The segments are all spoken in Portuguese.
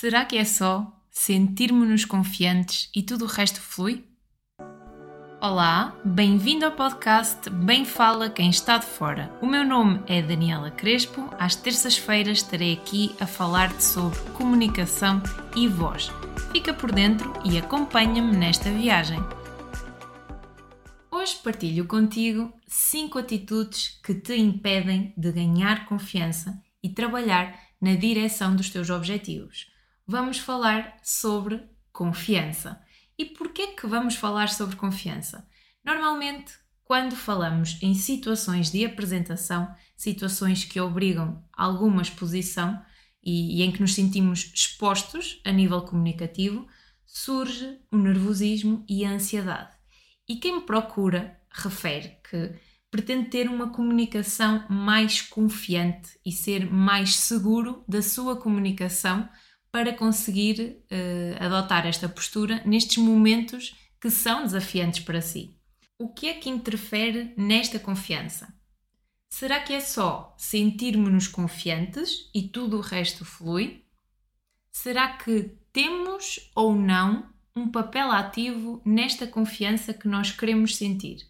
Será que é só sentirmos-nos confiantes e tudo o resto flui? Olá, bem-vindo ao podcast Bem Fala Quem Está de Fora. O meu nome é Daniela Crespo. Às terças-feiras estarei aqui a falar-te sobre comunicação e voz. Fica por dentro e acompanha-me nesta viagem. Hoje partilho contigo 5 atitudes que te impedem de ganhar confiança e trabalhar na direção dos teus objetivos vamos falar sobre confiança. E porquê que vamos falar sobre confiança? Normalmente, quando falamos em situações de apresentação, situações que obrigam alguma exposição e, e em que nos sentimos expostos a nível comunicativo, surge o nervosismo e a ansiedade. E quem me procura refere que pretende ter uma comunicação mais confiante e ser mais seguro da sua comunicação para conseguir uh, adotar esta postura nestes momentos que são desafiantes para si. O que é que interfere nesta confiança? Será que é só sentirmos-nos confiantes e tudo o resto flui? Será que temos ou não um papel ativo nesta confiança que nós queremos sentir?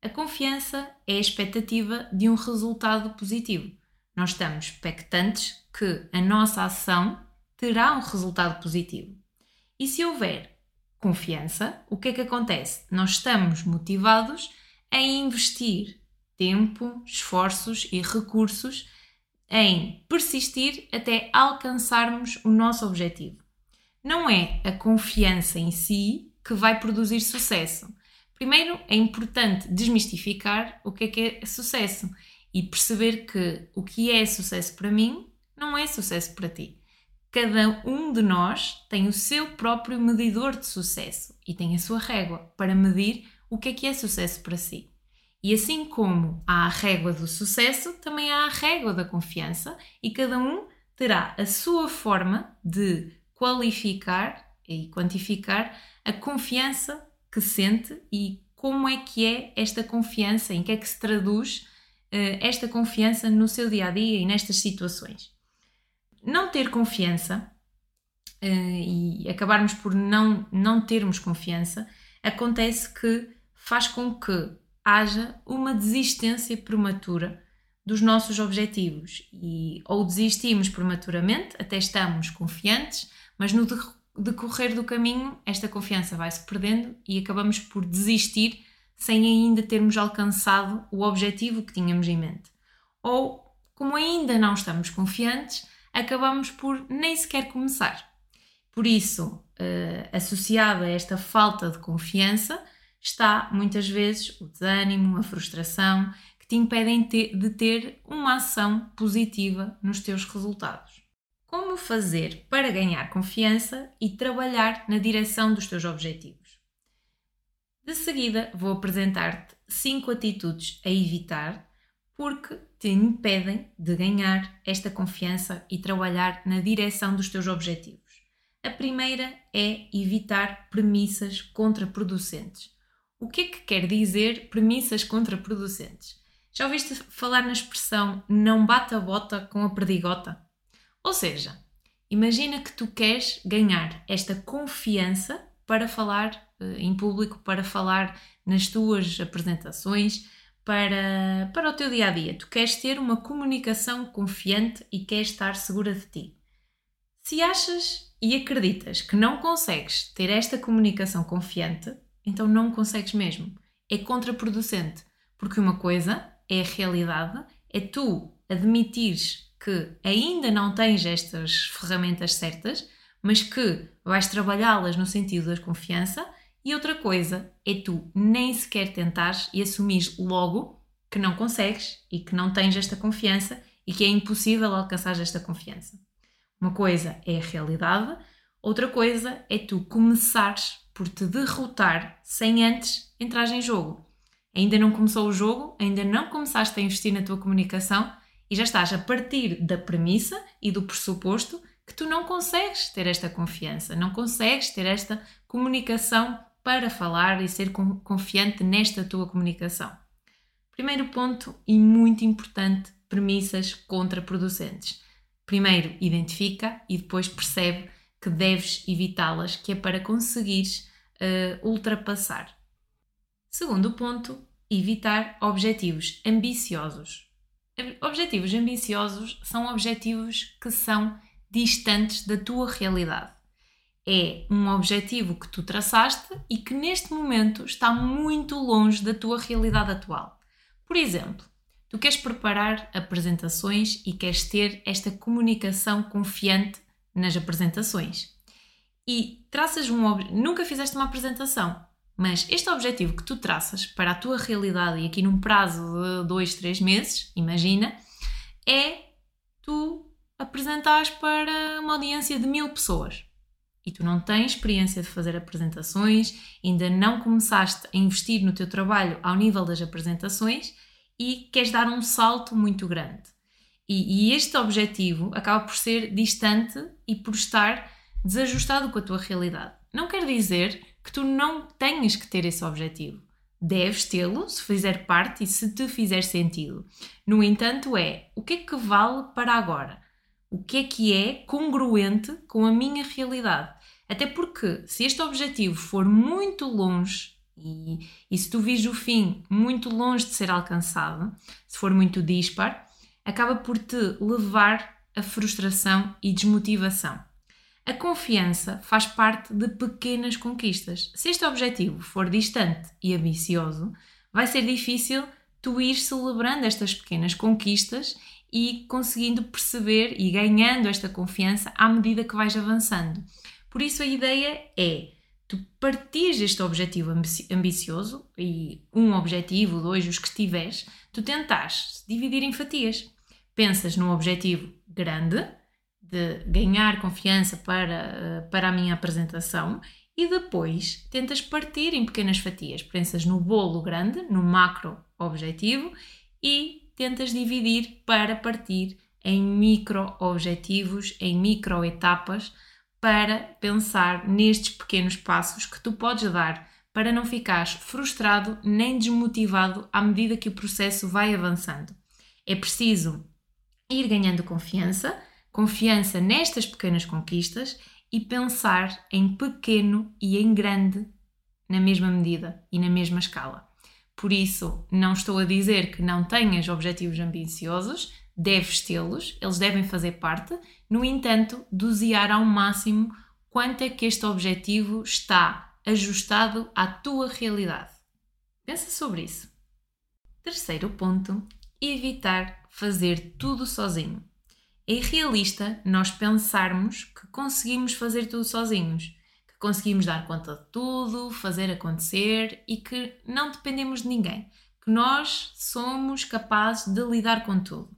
A confiança é a expectativa de um resultado positivo. Nós estamos expectantes que a nossa ação terá um resultado positivo. E se houver confiança, o que é que acontece? Nós estamos motivados a investir tempo, esforços e recursos em persistir até alcançarmos o nosso objetivo. Não é a confiança em si que vai produzir sucesso. Primeiro, é importante desmistificar o que é que é sucesso e perceber que o que é sucesso para mim não é sucesso para ti cada um de nós tem o seu próprio medidor de sucesso e tem a sua régua para medir o que é que é sucesso para si. E assim como há a régua do sucesso, também há a régua da confiança e cada um terá a sua forma de qualificar e quantificar a confiança que sente e como é que é esta confiança, em que é que se traduz uh, esta confiança no seu dia a dia e nestas situações não ter confiança uh, e acabarmos por não, não termos confiança, acontece que faz com que haja uma desistência prematura dos nossos objetivos e ou desistimos prematuramente, até estamos confiantes, mas no decorrer do caminho esta confiança vai se perdendo e acabamos por desistir sem ainda termos alcançado o objetivo que tínhamos em mente. Ou, como ainda não estamos confiantes, acabamos por nem sequer começar. Por isso, uh, associada a esta falta de confiança, está muitas vezes o desânimo, a frustração, que te impedem de ter uma ação positiva nos teus resultados. Como fazer para ganhar confiança e trabalhar na direção dos teus objetivos? De seguida, vou apresentar-te 5 atitudes a evitar porque te impedem de ganhar esta confiança e trabalhar na direção dos teus objetivos. A primeira é evitar premissas contraproducentes. O que é que quer dizer premissas contraproducentes? Já ouviste falar na expressão não bata a bota com a perdigota? Ou seja, imagina que tu queres ganhar esta confiança para falar uh, em público, para falar nas tuas apresentações, para, para o teu dia a dia. Tu queres ter uma comunicação confiante e queres estar segura de ti. Se achas e acreditas que não consegues ter esta comunicação confiante, então não consegues mesmo. É contraproducente, porque uma coisa é a realidade, é tu admitires que ainda não tens estas ferramentas certas, mas que vais trabalhá-las no sentido da confiança e outra coisa é tu nem sequer tentares e assumires logo que não consegues e que não tens esta confiança e que é impossível alcançar esta confiança. Uma coisa é a realidade, outra coisa é tu começares por te derrotar sem antes entrar em jogo. Ainda não começou o jogo, ainda não começaste a investir na tua comunicação e já estás a partir da premissa e do pressuposto que tu não consegues ter esta confiança, não consegues ter esta comunicação para falar e ser confiante nesta tua comunicação. Primeiro ponto e muito importante: premissas contraproducentes. Primeiro identifica e depois percebe que deves evitá-las, que é para conseguires uh, ultrapassar. Segundo ponto, evitar objetivos ambiciosos. Objetivos ambiciosos são objetivos que são distantes da tua realidade. É um objetivo que tu traçaste e que neste momento está muito longe da tua realidade atual. Por exemplo, tu queres preparar apresentações e queres ter esta comunicação confiante nas apresentações. E traças um nunca fizeste uma apresentação, mas este objetivo que tu traças para a tua realidade e aqui num prazo de dois, três meses, imagina, é tu apresentares para uma audiência de mil pessoas. E tu não tens experiência de fazer apresentações, ainda não começaste a investir no teu trabalho ao nível das apresentações e queres dar um salto muito grande. E, e este objetivo acaba por ser distante e por estar desajustado com a tua realidade. Não quer dizer que tu não tenhas que ter esse objetivo. Deves tê-lo se fizer parte e se te fizer sentido. No entanto, é o que é que vale para agora? O que é que é congruente com a minha realidade? Até porque, se este objetivo for muito longe e, e se tu vis o fim muito longe de ser alcançado, se for muito dispar, acaba por te levar a frustração e desmotivação. A confiança faz parte de pequenas conquistas. Se este objetivo for distante e ambicioso, vai ser difícil tu ir celebrando estas pequenas conquistas e conseguindo perceber e ganhando esta confiança à medida que vais avançando. Por isso a ideia é tu partires este objetivo ambicioso e um objetivo, dois, os que tiveres, tu tentares dividir em fatias. Pensas num objetivo grande, de ganhar confiança para, eh, para a minha apresentação e depois tentas partir em pequenas fatias. Pensas no bolo grande, no macro objetivo e tentas dividir para partir em micro objetivos, em micro etapas, para pensar nestes pequenos passos que tu podes dar para não ficares frustrado nem desmotivado à medida que o processo vai avançando. É preciso ir ganhando confiança confiança nestas pequenas conquistas e pensar em pequeno e em grande na mesma medida e na mesma escala. Por isso, não estou a dizer que não tenhas objetivos ambiciosos, deves tê-los, eles devem fazer parte, no entanto, dosear ao máximo quanto é que este objetivo está ajustado à tua realidade. Pensa sobre isso. Terceiro ponto: evitar fazer tudo sozinho. É irrealista nós pensarmos que conseguimos fazer tudo sozinhos, que conseguimos dar conta de tudo, fazer acontecer e que não dependemos de ninguém, que nós somos capazes de lidar com tudo.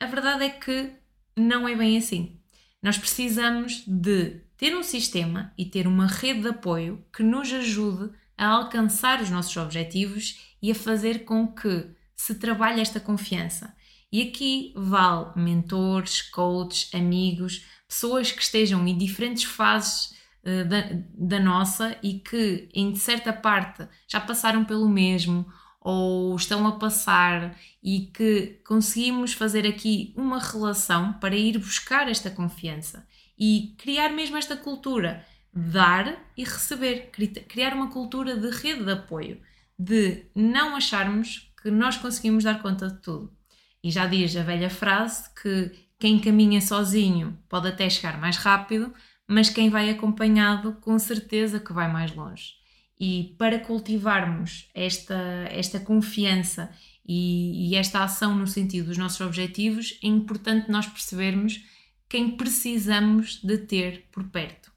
A verdade é que não é bem assim. Nós precisamos de ter um sistema e ter uma rede de apoio que nos ajude a alcançar os nossos objetivos e a fazer com que se trabalhe esta confiança e aqui vale mentores, coaches, amigos, pessoas que estejam em diferentes fases uh, da, da nossa e que, em certa parte, já passaram pelo mesmo ou estão a passar e que conseguimos fazer aqui uma relação para ir buscar esta confiança e criar mesmo esta cultura, dar e receber, criar uma cultura de rede de apoio, de não acharmos que nós conseguimos dar conta de tudo. E já diz a velha frase que quem caminha sozinho pode até chegar mais rápido, mas quem vai acompanhado com certeza que vai mais longe. E para cultivarmos esta, esta confiança e, e esta ação no sentido dos nossos objetivos, é importante nós percebermos quem precisamos de ter por perto.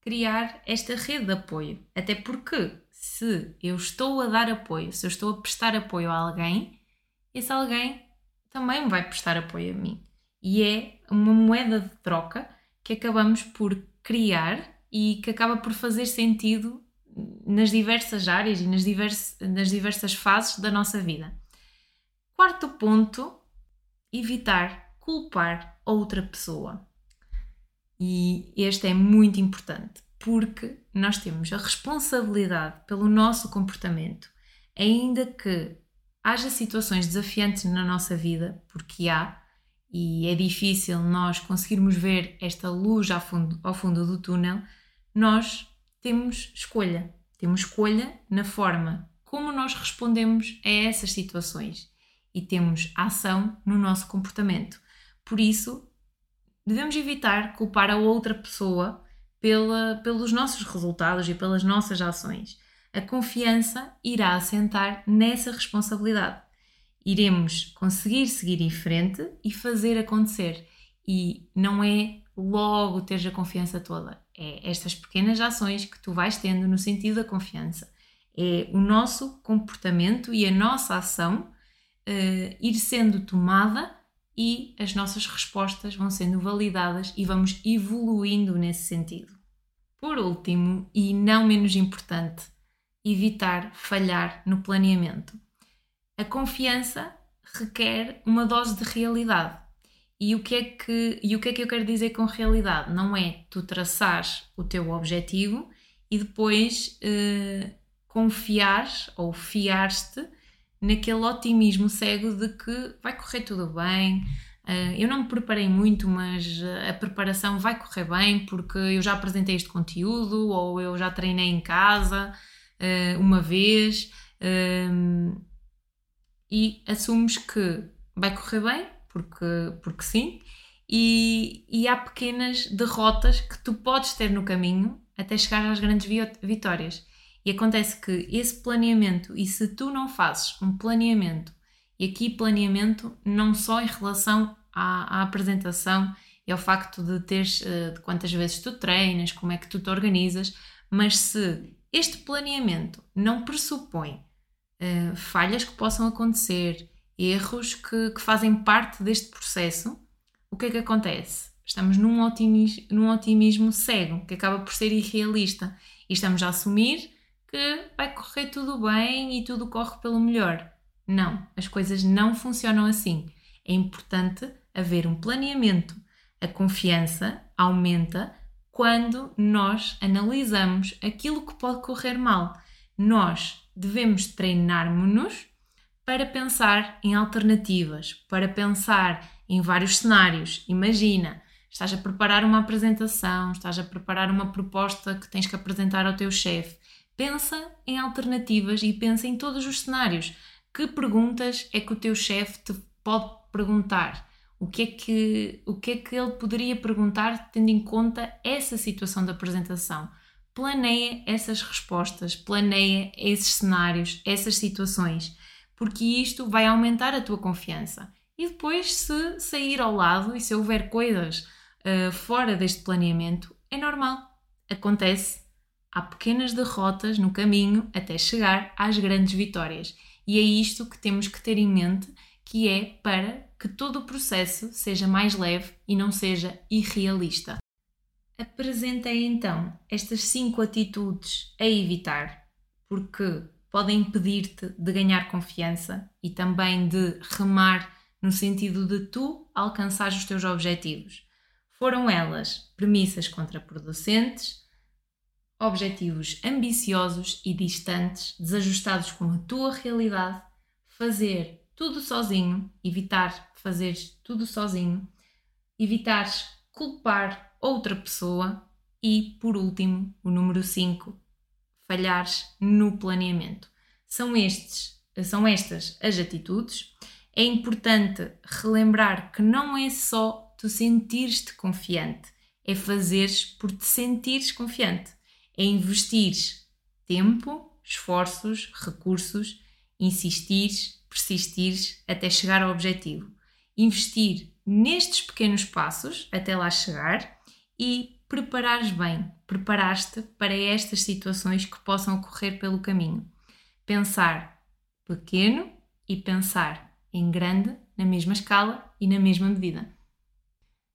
Criar esta rede de apoio. Até porque, se eu estou a dar apoio, se eu estou a prestar apoio a alguém, esse alguém também vai prestar apoio a mim. E é uma moeda de troca que acabamos por criar e que acaba por fazer sentido nas diversas áreas e nas, divers, nas diversas fases da nossa vida. Quarto ponto: evitar culpar outra pessoa. E este é muito importante porque nós temos a responsabilidade pelo nosso comportamento, ainda que haja situações desafiantes na nossa vida, porque há, e é difícil nós conseguirmos ver esta luz ao fundo, ao fundo do túnel, nós temos escolha. Temos escolha na forma como nós respondemos a essas situações e temos ação no nosso comportamento. Por isso, devemos evitar culpar a outra pessoa pela, pelos nossos resultados e pelas nossas ações. A confiança irá assentar nessa responsabilidade. Iremos conseguir seguir em frente e fazer acontecer. E não é logo teres a confiança toda. É estas pequenas ações que tu vais tendo no sentido da confiança. É o nosso comportamento e a nossa ação uh, ir sendo tomada e as nossas respostas vão sendo validadas e vamos evoluindo nesse sentido. Por último, e não menos importante, evitar falhar no planeamento. A confiança requer uma dose de realidade. E o que é que, e o que, é que eu quero dizer com realidade? Não é tu traçares o teu objetivo e depois eh, confiar ou fiar-te naquele otimismo cego de que vai correr tudo bem. Uh, eu não me preparei muito, mas a preparação vai correr bem porque eu já apresentei este conteúdo ou eu já treinei em casa uh, uma vez uh, e assumes que vai correr bem porque, porque sim. E, e há pequenas derrotas que tu podes ter no caminho até chegar às grandes vitórias. E acontece que esse planeamento, e se tu não fazes um planeamento, e aqui planeamento não só em relação à, à apresentação e ao facto de teres uh, de quantas vezes tu treinas, como é que tu te organizas, mas se este planeamento não pressupõe uh, falhas que possam acontecer, erros que, que, fazem parte deste processo, o que é que acontece? Estamos num num otimismo cego, que acaba por ser irrealista, e estamos a assumir que vai correr tudo bem e tudo corre pelo melhor. Não, as coisas não funcionam assim. É importante haver um planeamento. A confiança aumenta quando nós analisamos aquilo que pode correr mal. Nós devemos treinar-nos para pensar em alternativas, para pensar em vários cenários. Imagina, estás a preparar uma apresentação, estás a preparar uma proposta que tens que apresentar ao teu chefe Pensa em alternativas e pensa em todos os cenários. Que perguntas é que o teu chefe te pode perguntar? O que, é que, o que é que ele poderia perguntar tendo em conta essa situação da apresentação? Planeia essas respostas, planeia esses cenários, essas situações, porque isto vai aumentar a tua confiança. E depois, se sair ao lado e se houver coisas uh, fora deste planeamento, é normal. Acontece, Há pequenas derrotas no caminho até chegar às grandes vitórias. E é isto que temos que ter em mente, que é para que todo o processo seja mais leve e não seja irrealista. Apresentei então estas cinco atitudes a evitar, porque podem impedir-te de ganhar confiança e também de remar no sentido de tu alcançar os teus objetivos. Foram elas premissas contraproducentes, objetivos ambiciosos e distantes, desajustados com a tua realidade, fazer tudo sozinho, evitar fazer tudo sozinho, evitar culpar outra pessoa e, por último, o número 5, falhares no planeamento. São estes, são estas as atitudes. É importante relembrar que não é só tu sentires-te confiante, é fazeres por te sentires confiante é investir tempo, esforços, recursos, insistir, persistir até chegar ao objetivo. Investir nestes pequenos passos até lá chegar e preparares bem, preparaste para estas situações que possam ocorrer pelo caminho. Pensar pequeno e pensar em grande na mesma escala e na mesma medida.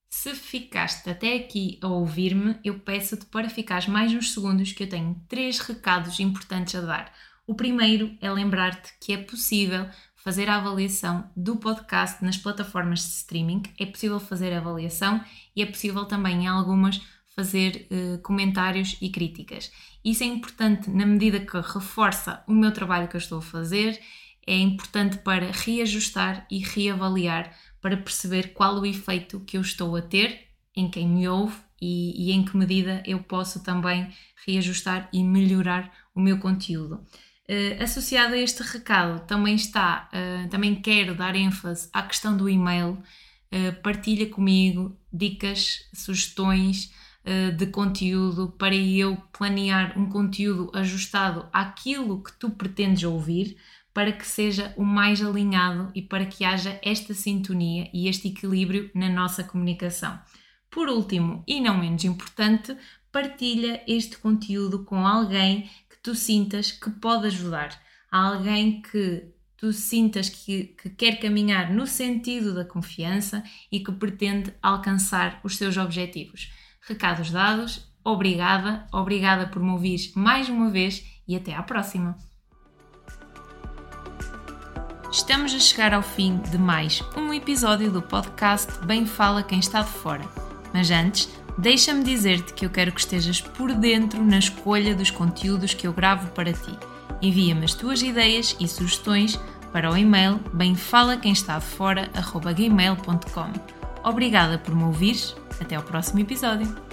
Se ficaste até aqui a ouvir-me, eu peço-te para ficares mais uns segundos que eu tenho três recados importantes a dar. O primeiro é lembrar-te que é possível fazer a avaliação do podcast nas plataformas de streaming, é possível fazer avaliação e é possível também em algumas fazer uh, comentários e críticas. Isso é importante na medida que reforça o meu trabalho que eu estou a fazer, é importante para reajustar e reavaliar para perceber qual o efeito que eu estou a ter em quem me ouve e, e em que medida eu posso também reajustar e melhorar o meu conteúdo. Uh, associado a este recado também está, uh, também quero dar ênfase à questão do e-mail. Uh, partilha comigo dicas, sugestões de conteúdo para eu planear um conteúdo ajustado àquilo que tu pretendes ouvir, para que seja o mais alinhado e para que haja esta sintonia e este equilíbrio na nossa comunicação. Por último, e não menos importante, partilha este conteúdo com alguém tu sintas que pode ajudar, alguém que tu sintas que, que, quer caminhar no sentido da confiança e que pretende alcançar os seus objetivos. Recados dados, obrigada, obrigada por me ouvir mais uma vez e até à próxima! Estamos a chegar ao fim de mais um episódio do podcast Bem Fala Quem Está de Fora. Mas antes, deixa-me dizer-te que eu quero que estejas por dentro na escolha dos conteúdos que eu gravo para ti. Envia-me as tuas ideias e sugestões para o e-mail bemfalaquemestadefora.gmail.com Obrigada por me ouvires. Até ao próximo episódio.